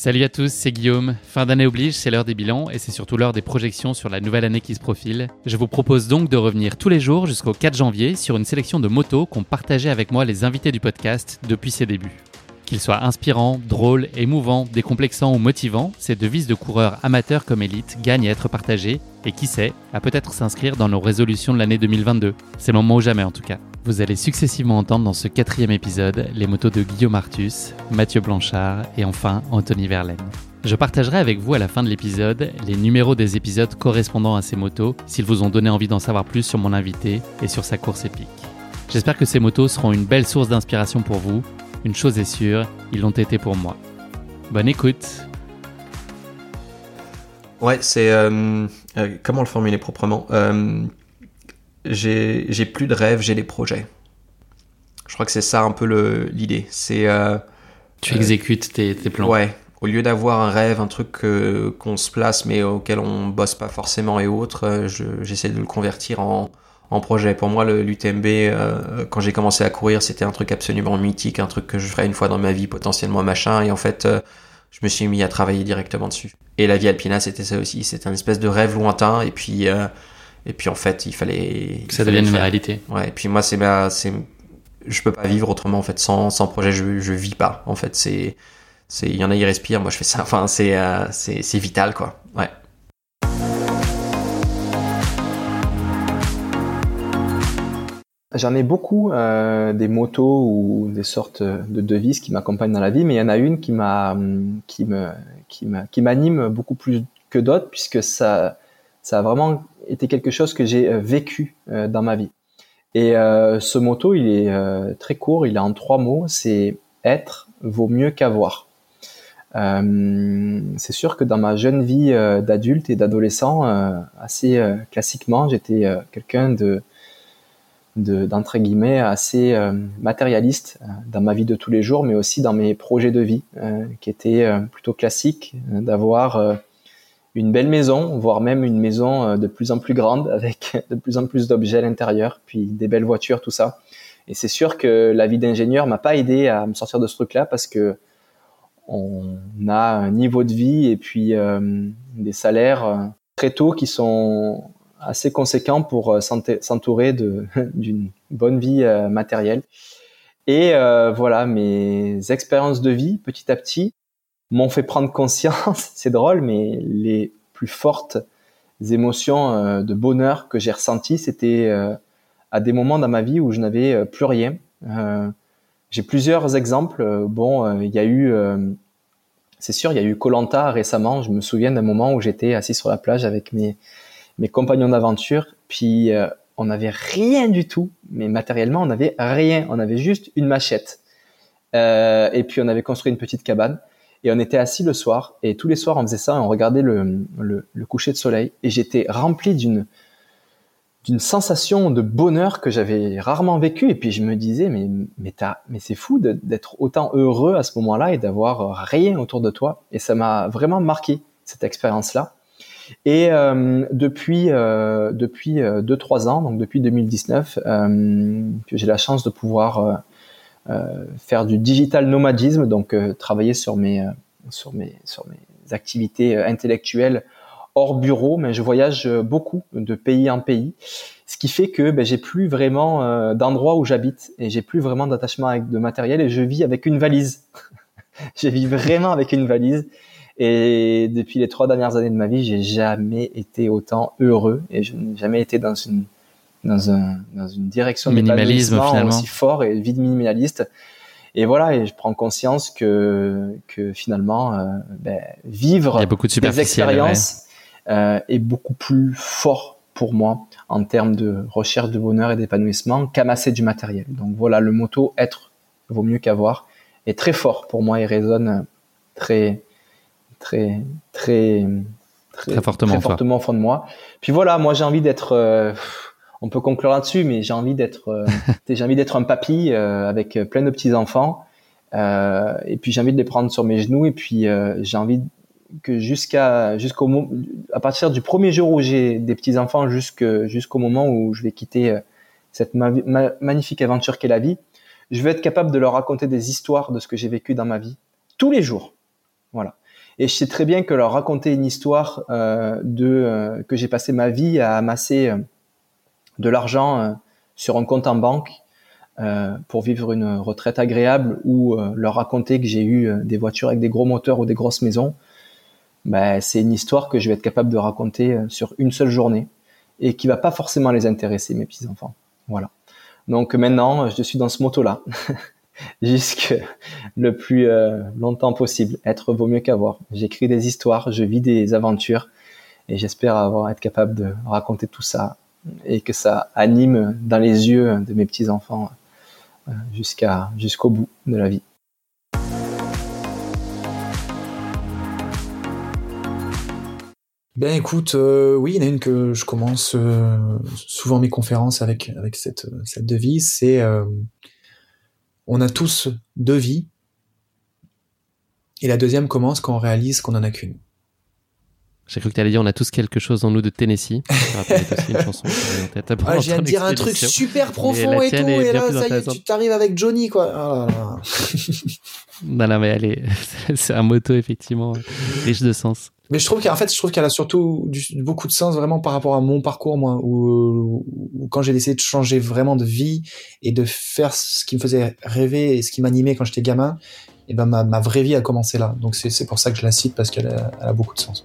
Salut à tous, c'est Guillaume. Fin d'année oblige, c'est l'heure des bilans et c'est surtout l'heure des projections sur la nouvelle année qui se profile. Je vous propose donc de revenir tous les jours jusqu'au 4 janvier sur une sélection de motos qu'ont partagé avec moi les invités du podcast depuis ses débuts. Qu'ils soient inspirants, drôles, émouvants, décomplexants ou motivants, ces devises de coureurs amateurs comme élites gagnent à être partagées et qui sait, à peut-être s'inscrire dans nos résolutions de l'année 2022. C'est le moment ou jamais en tout cas. Vous allez successivement entendre dans ce quatrième épisode les motos de Guillaume Artus, Mathieu Blanchard et enfin Anthony Verlaine. Je partagerai avec vous à la fin de l'épisode les numéros des épisodes correspondant à ces motos s'ils vous ont donné envie d'en savoir plus sur mon invité et sur sa course épique. J'espère que ces motos seront une belle source d'inspiration pour vous. Une chose est sûre, ils l'ont été pour moi. Bonne écoute Ouais, c'est... Euh, euh, comment le formuler proprement euh, j'ai plus de rêves, j'ai des projets. Je crois que c'est ça un peu l'idée. C'est euh, tu exécutes tes, tes, plans. Ouais. Au lieu d'avoir un rêve, un truc qu'on se place mais auquel on bosse pas forcément et autres, j'essaie de le convertir en, en projet. Pour moi, l'UTMB, euh, quand j'ai commencé à courir, c'était un truc absolument mythique, un truc que je ferais une fois dans ma vie, potentiellement machin. Et en fait, euh, je me suis mis à travailler directement dessus. Et la vie alpina, c'était ça aussi. C'était un espèce de rêve lointain. Et puis, euh, et puis en fait, il fallait que ça devienne une réalité. Ouais. Et puis moi, c'est ma, c'est, je peux pas vivre autrement en fait sans, sans projet. Je, je vis pas. En fait, c'est, c'est, il y en a ils respirent. Moi, je fais ça. Enfin, c'est, euh, c'est, c'est vital quoi. Ouais. J'en ai beaucoup euh, des motos ou des sortes de devises qui m'accompagnent dans la vie, mais il y en a une qui m'a, qui me, qui qui m'anime beaucoup plus que d'autres puisque ça, ça a vraiment été quelque chose que j'ai euh, vécu euh, dans ma vie. Et euh, ce motto, il est très court, il est en trois mots, c'est être vaut mieux qu'avoir. c'est sûr que dans ma jeune vie d'adulte et d'adolescent, assez classiquement, j'étais quelqu'un de d'entre guillemets assez matérialiste dans ma vie de tous les jours, mais aussi dans mes projets de vie, qui étaient plutôt classiques, d'avoir une belle maison, voire même une maison euh, de plus en plus grande avec de plus en plus d'objets à l'intérieur, puis des belles voitures, tout ça. Et c'est sûr que la vie d'ingénieur m'a pas aidé à me sortir de ce truc-là parce que on a un niveau de vie et puis euh, des salaires euh, très tôt qui sont assez conséquents pour s'entourer d'une bonne vie matérielle. Et voilà, mes expériences de vie, petit à petit, m'ont fait prendre conscience, c'est drôle, mais les plus fortes émotions euh, de bonheur que j'ai ressenties, c'était euh, à des moments dans ma vie où je n'avais euh, plus rien. j'ai plusieurs exemples. Bon, il y a eu, c'est sûr, il y a eu Colanta récemment. Je me souviens d'un moment où j'étais assis sur la plage avec mes mes compagnons d'aventure, puis on n'avait rien du tout, mais matériellement on n'avait rien. On avait juste une machette. et puis on avait construit une petite cabane. Et on était assis le soir, et tous les soirs on faisait ça, on regardait le, coucher de soleil, et j'étais rempli d'une d'une sensation de bonheur que j'avais rarement vécu. Et puis je me disais, mais c'est fou d'être autant heureux à ce moment-là et d'avoir rien autour de toi. Et ça m'a vraiment marqué cette expérience-là. Et euh, depuis euh, depuis euh, deux trois ans, donc depuis 2019, euh, que j'ai la chance de pouvoir euh, euh, faire du digital nomadisme, donc euh, travailler sur mes euh, sur mes sur mes activités intellectuelles hors bureau, mais je voyage beaucoup de pays en pays, ce qui fait que ben, j'ai plus vraiment d'endroit où j'habite et j'ai plus vraiment d'attachement avec de matériel et je vis avec une valise. je vis vraiment avec une valise et depuis les trois dernières années de ma vie, j'ai jamais été autant heureux et je n'ai jamais été dans une dans, un, dans une direction minimalisme finalement aussi fort et vide minimaliste. Et voilà, et je prends conscience que, que finalement, euh, ben, vivre de des expériences euh, est beaucoup plus fort pour moi en termes de recherche de bonheur et d'épanouissement qu'amasser du matériel. Donc voilà, le motto être vaut mieux qu'avoir est très fort pour moi et résonne très, très, très, très, fortement, très fortement au fond de moi. Puis voilà, moi j'ai envie d'être euh, on peut conclure là-dessus, mais j'ai envie d'être, euh, j'ai envie d'être un papy euh, avec plein de petits enfants, et puis j'ai envie de les prendre sur mes genoux, et puis j'ai envie que jusqu'à jusqu'au à partir du premier jour où j'ai des petits enfants jusqu'au moment où je vais quitter cette magnifique aventure qu'est la vie, je vais être capable de leur raconter des histoires de ce que j'ai vécu dans ma vie tous les jours. Voilà. Et je sais très bien que leur raconter une histoire de que j'ai passé ma vie à amasser de l'argent sur un compte en banque pour vivre une retraite agréable ou leur raconter que j'ai eu des voitures avec des gros moteurs ou des grosses maisons, ben, c'est une histoire que je vais être capable de raconter sur une seule journée et qui va pas forcément les intéresser, mes petits-enfants. Voilà. Donc maintenant, je suis dans ce moto-là, jusque le plus euh, longtemps possible. Être vaut mieux qu'avoir. J'écris des histoires, je vis des aventures, et j'espère avoir être capable de raconter tout ça et que ça anime dans les yeux de mes petits-enfants euh, jusqu'à jusqu'au bout de la vie. Ben écoute, euh, oui, il y en a une que je commence souvent mes conférences avec avec cette cette devise, c'est on a tous deux vies. Et la deuxième commence quand on réalise qu'on en a qu'une. J'ai cru que tu allais dire on a tous quelque chose en nous de Tennessee. une chanson ah, je viens de dire un truc super profond et, tout, et là, ça y est, tu t'arrives avec Johnny, quoi. Oh non, non, mais allez, c'est un moto, effectivement, riche de sens. Mais je trouve qu'en fait, je trouve qu'elle a surtout beaucoup de sens vraiment par rapport à mon parcours, moi, où, quand j'ai décidé de changer vraiment de vie et de faire ce qui me faisait rêver et ce qui m'animait quand j'étais gamin, et ben ma, ma, vraie vie a commencé là. Donc c'est pour ça que je la cite parce qu'elle a, a, beaucoup de sens.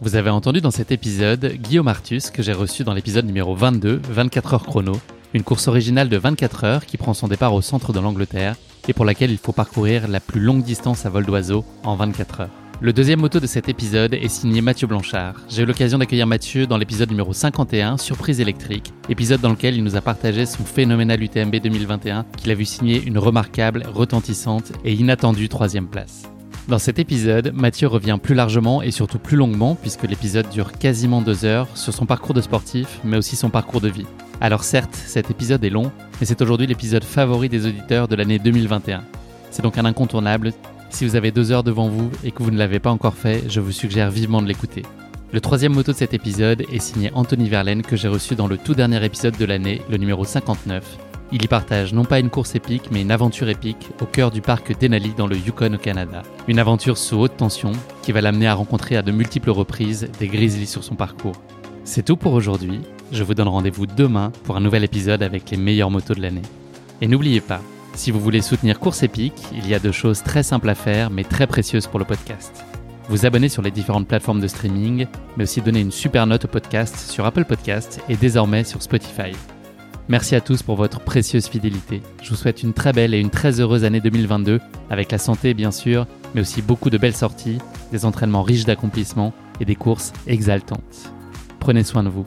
Vous avez entendu dans cet épisode Guillaume Artus que j'ai reçu dans l'épisode numéro 22, 24 heures chrono, une course originale de 24 heures qui prend son départ au centre de l'Angleterre et pour laquelle il faut parcourir la plus longue distance à vol d'oiseau en 24 heures. Le deuxième moto de cet épisode est signé Mathieu Blanchard. J'ai eu l'occasion d'accueillir Mathieu dans l'épisode numéro 51, Surprise électrique, épisode dans lequel il nous a partagé son phénoménal UTMB 2021 qu'il a vu signer une remarquable, retentissante et inattendue troisième place. Dans cet épisode, Mathieu revient plus largement et surtout plus longuement, puisque l'épisode dure quasiment deux heures, sur son parcours de sportif, mais aussi son parcours de vie. Alors certes, cet épisode est long, mais c'est aujourd'hui l'épisode favori des auditeurs de l'année 2021. C'est donc un incontournable si vous avez deux heures devant vous et que vous ne l'avez pas encore fait, je vous suggère vivement de l'écouter. Le troisième moto de cet épisode est signé Anthony Verlaine que j'ai reçu dans le tout dernier épisode de l'année, le numéro 59. Il y partage non pas une course épique, mais une aventure épique au cœur du parc Denali dans le Yukon au Canada. Une aventure sous haute tension qui va l'amener à rencontrer à de multiples reprises des grizzlies sur son parcours. C'est tout pour aujourd'hui. Je vous donne rendez-vous demain pour un nouvel épisode avec les meilleures motos de l'année. Et n'oubliez pas, si vous voulez soutenir Course Épique, il y a deux choses très simples à faire mais très précieuses pour le podcast. Vous abonner sur les différentes plateformes de streaming, mais aussi donner une super note au podcast sur Apple Podcast et désormais sur Spotify. Merci à tous pour votre précieuse fidélité. Je vous souhaite une très belle et une très heureuse année 2022, avec la santé bien sûr, mais aussi beaucoup de belles sorties, des entraînements riches d'accomplissements et des courses exaltantes. Prenez soin de vous.